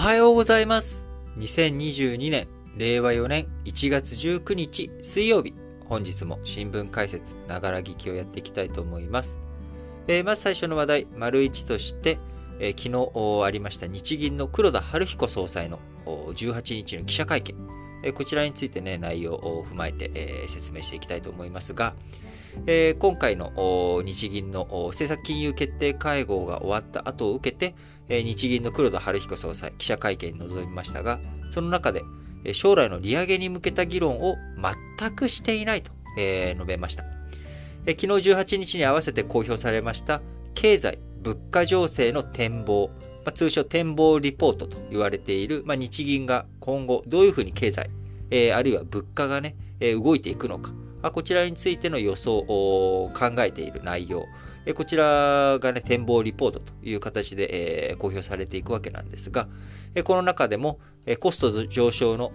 はようございます。2022年、令和4年1月19日水曜日、本日も新聞解説、ながら聞きをやっていきたいと思います。えー、まず最初の話題、丸一として、えー、昨日ありました日銀の黒田晴彦総裁の18日の記者会見、えー、こちらについてね、内容を踏まえて、え説明していきたいと思いますが、え、今回の日銀の政策金融決定会合が終わった後を受けて、日銀の黒田晴彦総裁、記者会見に臨みましたが、その中で、将来の利上げに向けた議論を全くしていないと、述べました、昨日18日に合わせて公表されました経済、物価情勢の展望、通称展望リポートと言われている、日銀が今後どういうふうに経済、あるいは物価がね、動いていくのか、こちらについての予想を考えている内容、こちらがね、展望リポートという形で、公表されていくわけなんですが、この中でも、コスト上昇の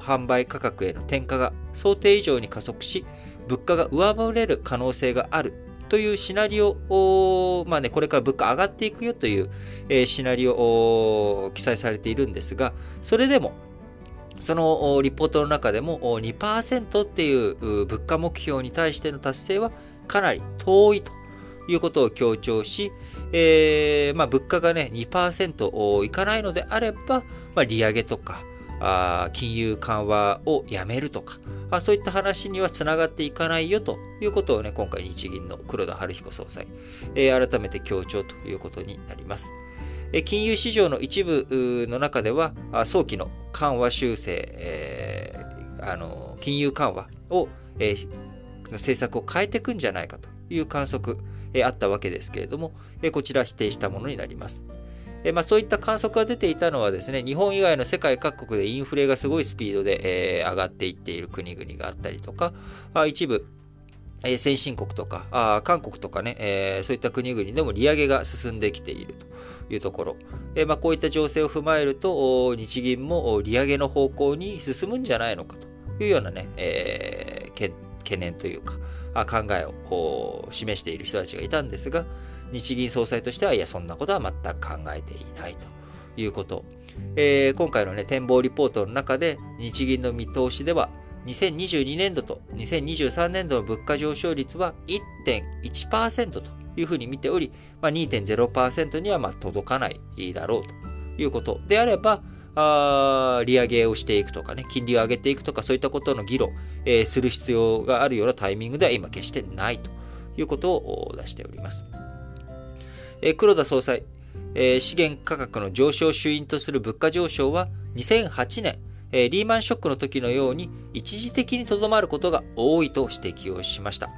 販売価格への転嫁が想定以上に加速し、物価が上回れる可能性があるというシナリオを、まあね、これから物価上がっていくよという、シナリオを記載されているんですが、それでも、そのリポートの中でも2%っていう物価目標に対しての達成はかなり遠いと。いうことを強調し、えー、まあ、物価がね、2%いかないのであれば、まあ、利上げとか、あ金融緩和をやめるとかあ、そういった話にはつながっていかないよということをね、今回日銀の黒田晴彦総裁、えー、改めて強調ということになります。金融市場の一部の中では、早期の緩和修正、えー、あの金融緩和を、えー、政策を変えていくんじゃないかという観測、え、あったわけですけれども、え、こちら否定したものになります。えまあ、そういった観測が出ていたのはですね、日本以外の世界各国でインフレがすごいスピードで、え、上がっていっている国々があったりとか、あ一部、え、先進国とか、あ韓国とかね、えー、そういった国々でも利上げが進んできているというところ。えー、まあ、こういった情勢を踏まえると、日銀も利上げの方向に進むんじゃないのかというようなね、えー、懸念というか、考えを示している人たちがいたんですが、日銀総裁としては、いや、そんなことは全く考えていないということ。えー、今回のね、展望リポートの中で、日銀の見通しでは、2022年度と2023年度の物価上昇率は1.1%というふうに見ており、まあ、2.0%にはま届かないだろうということであれば、あ利上げをしていくとかね、金利を上げていくとか、そういったことの議論、えー、する必要があるようなタイミングでは今決してないということを出しております。えー、黒田総裁、えー、資源価格の上昇を主因とする物価上昇は2008年、えー、リーマンショックの時のように一時的にとどまることが多いと指摘をしました。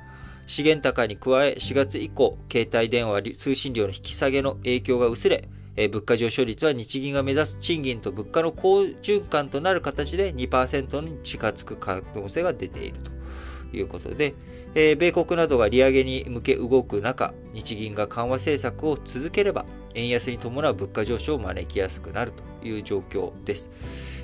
資源高に加え4月以降、携帯電話通信料の引き下げの影響が薄れ、え、物価上昇率は日銀が目指す賃金と物価の好循環となる形で2%に近づく可能性が出ているということで、え、米国などが利上げに向け動く中、日銀が緩和政策を続ければ、円安に伴う物価上昇を招きやすくなるという状況です。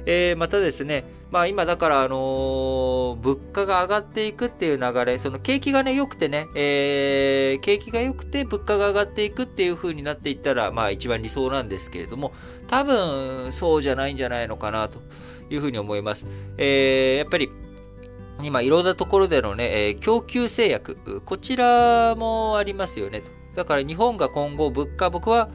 えー、またですね、まあ今だから、あのー、物価が上がっていくっていう流れ、その景気がね、良くてね、えー、景気が良くて物価が上がっていくっていう風になっていったら、まあ一番理想なんですけれども、多分そうじゃないんじゃないのかなという風に思います。えー、やっぱり、今いろんなところでのね、えー、供給制約、こちらもありますよね。だから日本が今後物価、僕は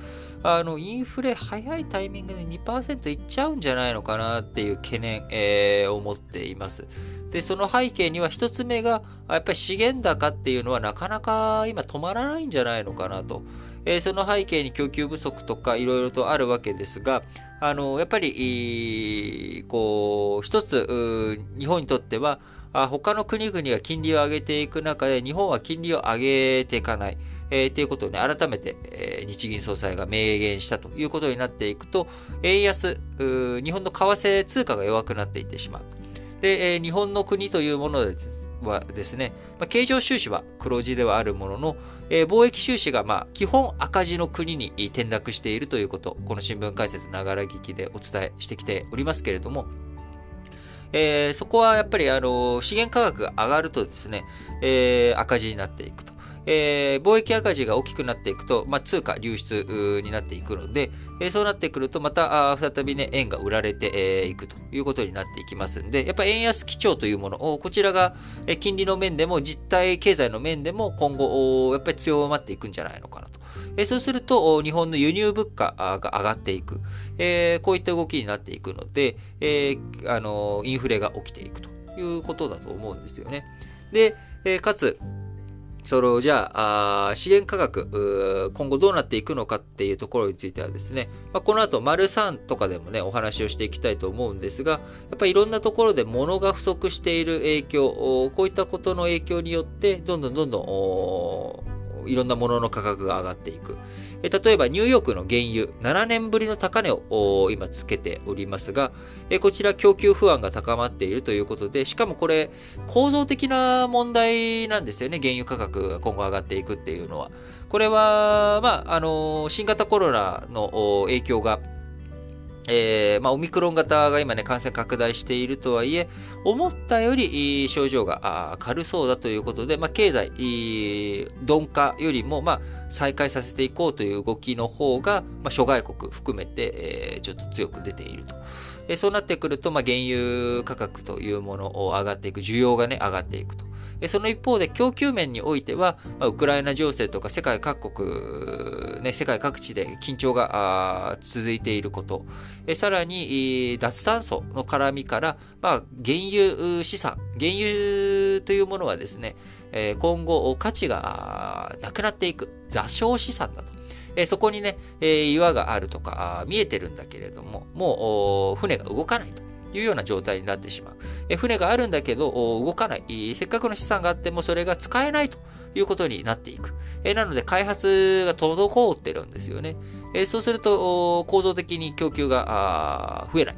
あの、インフレ早いタイミングで2%いっちゃうんじゃないのかなっていう懸念、えー、を持っています。で、その背景には一つ目が、やっぱり資源高っていうのはなかなか今止まらないんじゃないのかなと。えー、その背景に供給不足とかいろいろとあるわけですが、あの、やっぱり、こう、一つ、日本にとっては、他の国々が金利を上げていく中で、日本は金利を上げていかない。えー、ということをね、改めて、えー、日銀総裁が明言したということになっていくと、円安、日本の為替通貨が弱くなっていってしまう。で、えー、日本の国というものはですね、まあ、経常収支は黒字ではあるものの、えー、貿易収支がまあ基本赤字の国に転落しているということ、この新聞解説ながら聞きでお伝えしてきておりますけれども、えー、そこはやっぱりあの資源価格が上がるとですね、えー、赤字になっていくと。えー、貿易赤字が大きくなっていくと、まあ、通貨流出になっていくので、えー、そうなってくると、また、再びね、円が売られてい、えー、くということになっていきますんで、やっぱ円安基調というものを、こちらが、え、金利の面でも、実体経済の面でも、今後、やっぱり強まっていくんじゃないのかなと。え、そうすると、日本の輸入物価が上がっていく、え、こういった動きになっていくので、え、あの、インフレが起きていくということだと思うんですよね。で、え、かつ、その、じゃあ、あ資源価格、今後どうなっていくのかっていうところについてはですね、まあ、この後、丸3とかでもね、お話をしていきたいと思うんですが、やっぱりいろんなところで物が不足している影響、こういったことの影響によって、どんどんどんどん、いろんなものの価格が上がっていく。例えばニューヨークの原油、7年ぶりの高値を今つけておりますが、こちら供給不安が高まっているということで、しかもこれ構造的な問題なんですよね。原油価格が今後上がっていくっていうのは。これは、まあ、あの、新型コロナの影響がえー、まあ、オミクロン型が今ね、感染拡大しているとはいえ、思ったより症状が軽そうだということで、まあ、経済、鈍化よりも、まあ、再開させていこうという動きの方が、まあ、諸外国含めて、えー、ちょっと強く出ていると。え、そうなってくると、まあ、原油価格というものを上がっていく、需要がね、上がっていくと。えその一方で供給面においては、まあ、ウクライナ情勢とか世界各国、ね、世界各地で緊張が続いていること、えさらに脱炭素の絡みから、まあ、原油資産、原油というものはですね、今後価値がなくなっていく座礁資産だと。えそこにね、え岩があるとか見えてるんだけれども、もう船が動かないと。いうような状態になってしまう。え船があるんだけど、動かない。せっかくの資産があってもそれが使えないということになっていく。えなので、開発が滞ってるんですよね。えそうすると、構造的に供給が増えない。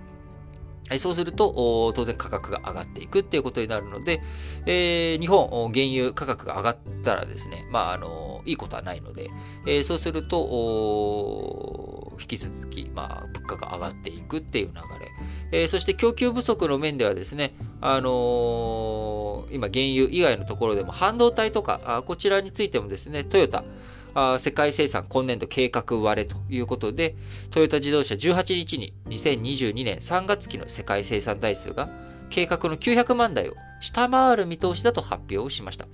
そうすると、当然価格が上がっていくっていうことになるので、えー、日本、原油価格が上がったらですね、まあ、あの、いいことはないので、えー、そうすると、引き続き、まあ、物価が上がっていくっていう流れ。えー、そして供給不足の面ではですね、あの、今、原油以外のところでも半導体とか、こちらについてもですね、トヨタ、あ世界生産今年度計画割れということで、トヨタ自動車18日に2022年3月期の世界生産台数が計画の900万台を下回る見通しだと発表しました。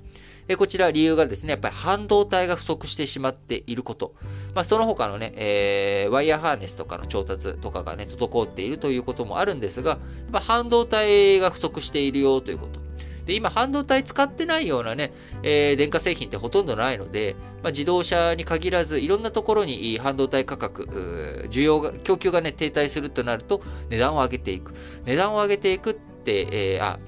こちら理由がですね、やっぱり半導体が不足してしまっていること。まあ、その他のね、えー、ワイヤーハーネスとかの調達とかがね、滞っているということもあるんですが、やっぱ半導体が不足しているよということ。で、今半導体使ってないようなね、えー、電化製品ってほとんどないので、まあ、自動車に限らず、いろんなところに半導体価格、需要が、供給がね、停滞するとなると、値段を上げていく。値段を上げていくって、えー、あ、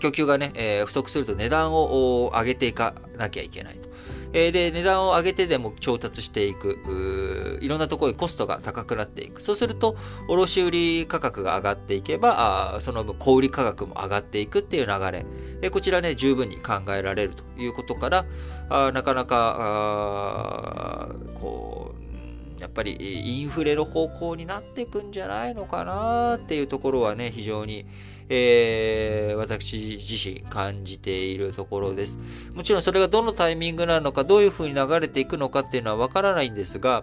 供給がね、えー、不足すると値段を上げていかなきゃいけないと。えで、値段を上げてでも調達していく、いろんなところにコストが高くなっていく。そうすると、卸売価格が上がっていけば、あその分小売価格も上がっていくっていう流れ。えこちらね、十分に考えられるということから、あなかなか、こう、やっぱりインフレの方向になっていくんじゃないのかなっていうところはね、非常に、えー、私自身感じているところです。もちろんそれがどのタイミングなのか、どういう風に流れていくのかっていうのはわからないんですが、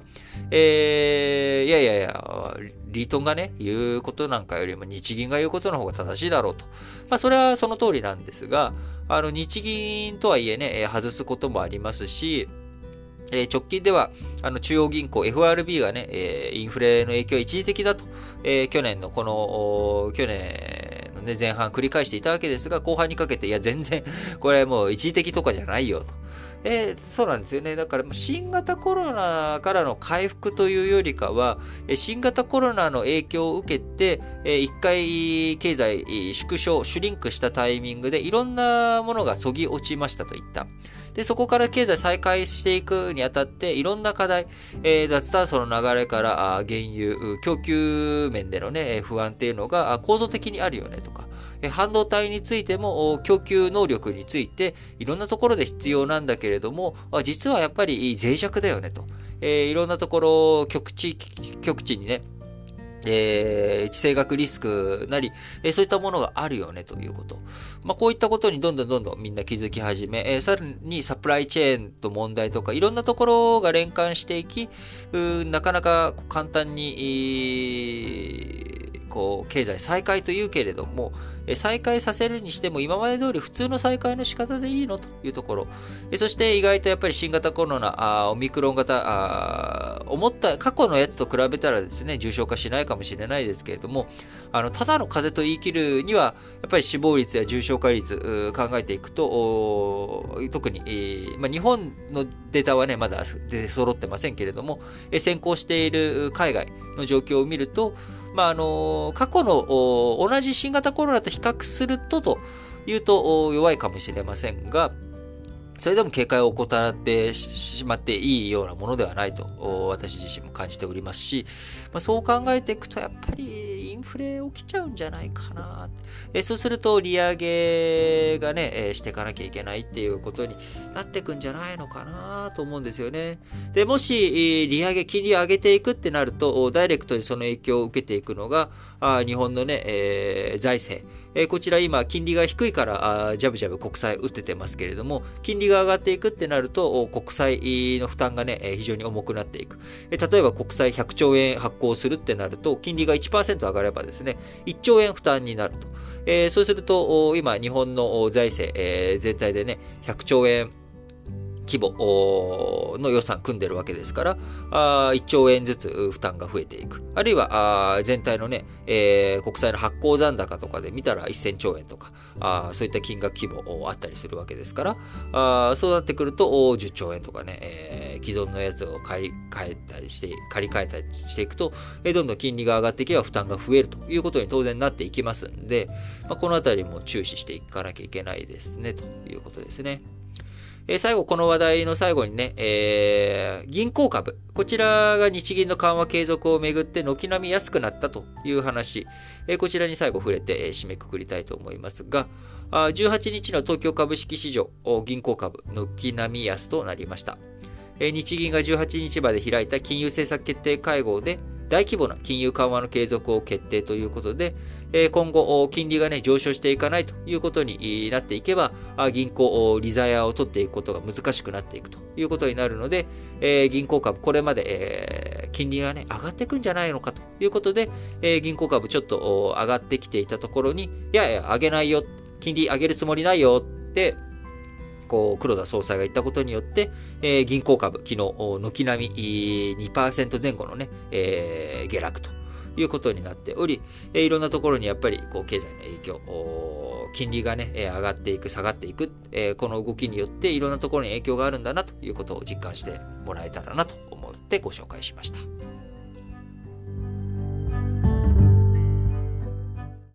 えー、いやいやいや、リートンがね、言うことなんかよりも日銀が言うことの方が正しいだろうと。まあ、それはその通りなんですが、あの、日銀とはいえね、外すこともありますし、えー、直近では、あの、中央銀行 FRB がね、えー、インフレの影響は一時的だと、えー、去年のこの、去年のね、前半繰り返していたわけですが、後半にかけて、いや、全然、これもう一時的とかじゃないよと。えー、そうなんですよね。だから、新型コロナからの回復というよりかは、新型コロナの影響を受けて、え一回経済縮小、シュリンクしたタイミングでいろんなものがそぎ落ちましたといった。で、そこから経済再開していくにあたって、いろんな課題、えー、脱炭素の流れから、原油、供給面でのね、不安っていうのが構造的にあるよねとか、半導体についても供給能力についていろんなところで必要なんだけれども、実はやっぱり脆弱だよねと。えー、いろんなところ、極地、極地にね、えー、地政学リスクなり、えー、そういったものがあるよねということ。まあ、こういったことにどんどんどんどんみんな気づき始め、えー、さらにサプライチェーンと問題とか、いろんなところが連関していき、なかなか簡単に、こう、経済再開というけれども、再開させるにしても今まで通り普通の再開の仕方でいいのというところ。そして意外とやっぱり新型コロナ、あオミクロン型あ、思った、過去のやつと比べたらですね、重症化しないかもしれないですけれども、あの、ただの風邪と言い切るには、やっぱり死亡率や重症化率考えていくと、特に、えー、まあ、日本のデータはね、まだ出揃ってませんけれども、先行している海外の状況を見ると、まあ、あの、過去の同じ新型コロナと比較するとというと弱いかもしれませんが、それでも警戒を怠ってしまっていいようなものではないと私自身も感じておりますし、まあ、そう考えていくとやっぱりインフレ起きちゃうんじゃないかな。えそうすると利上げがね、えしていかなきゃいけないっていうことになっていくんじゃないのかなと思うんですよね。で、もし利上げ、金利上げていくってなると、ダイレクトにその影響を受けていくのが、あ日本のね、えー、財政。えこちら今、金利が低いから、あジャブジャブ国債打っててますけれども、金利が上がっていくってなると、国債の負担がね、え非常に重くなっていく。え例えば国債100兆円発行するってなると、金利が1%上がればですね、1兆円負担になると。えそうすると、今、日本の財政、え全体でね、100兆円規模の予算組んでるわけですから、あ1兆円ずつ負担が増えていく。あるいは、あ全体のね、えー、国債の発行残高とかで見たら1000兆円とか、あそういった金額規模あったりするわけですから、あそうなってくると10兆円とかね、えー、既存のやつを借り換えたりして、借り換えたりしていくと、えー、どんどん金利が上がっていけば負担が増えるということに当然なっていきますんで、まあ、このあたりも注視していかなきゃいけないですね、ということですね。え最後、この話題の最後にね、えー、銀行株。こちらが日銀の緩和継続をめぐって軒並み安くなったという話。え、こちらに最後触れて、え、締めくくりたいと思いますが、18日の東京株式市場、銀行株、軒並み安となりました。え日銀が18日まで開いた金融政策決定会合で、大規模な金融緩和の継続を決定ということで、今後、金利がね、上昇していかないということになっていけば、銀行、リザヤを取っていくことが難しくなっていくということになるので、銀行株、これまで、金利がね、上がっていくんじゃないのかということで、銀行株ちょっと上がってきていたところに、いやいや、上げないよ、金利上げるつもりないよって、こう、黒田総裁が言ったことによって、えー、銀行株、昨日、軒並み2%前後のね、えー、下落ということになっており、えー、いろんなところにやっぱり、こう、経済の影響、金利がね、え上がっていく、下がっていく、えー、この動きによっていろんなところに影響があるんだなということを実感してもらえたらなと思ってご紹介しました。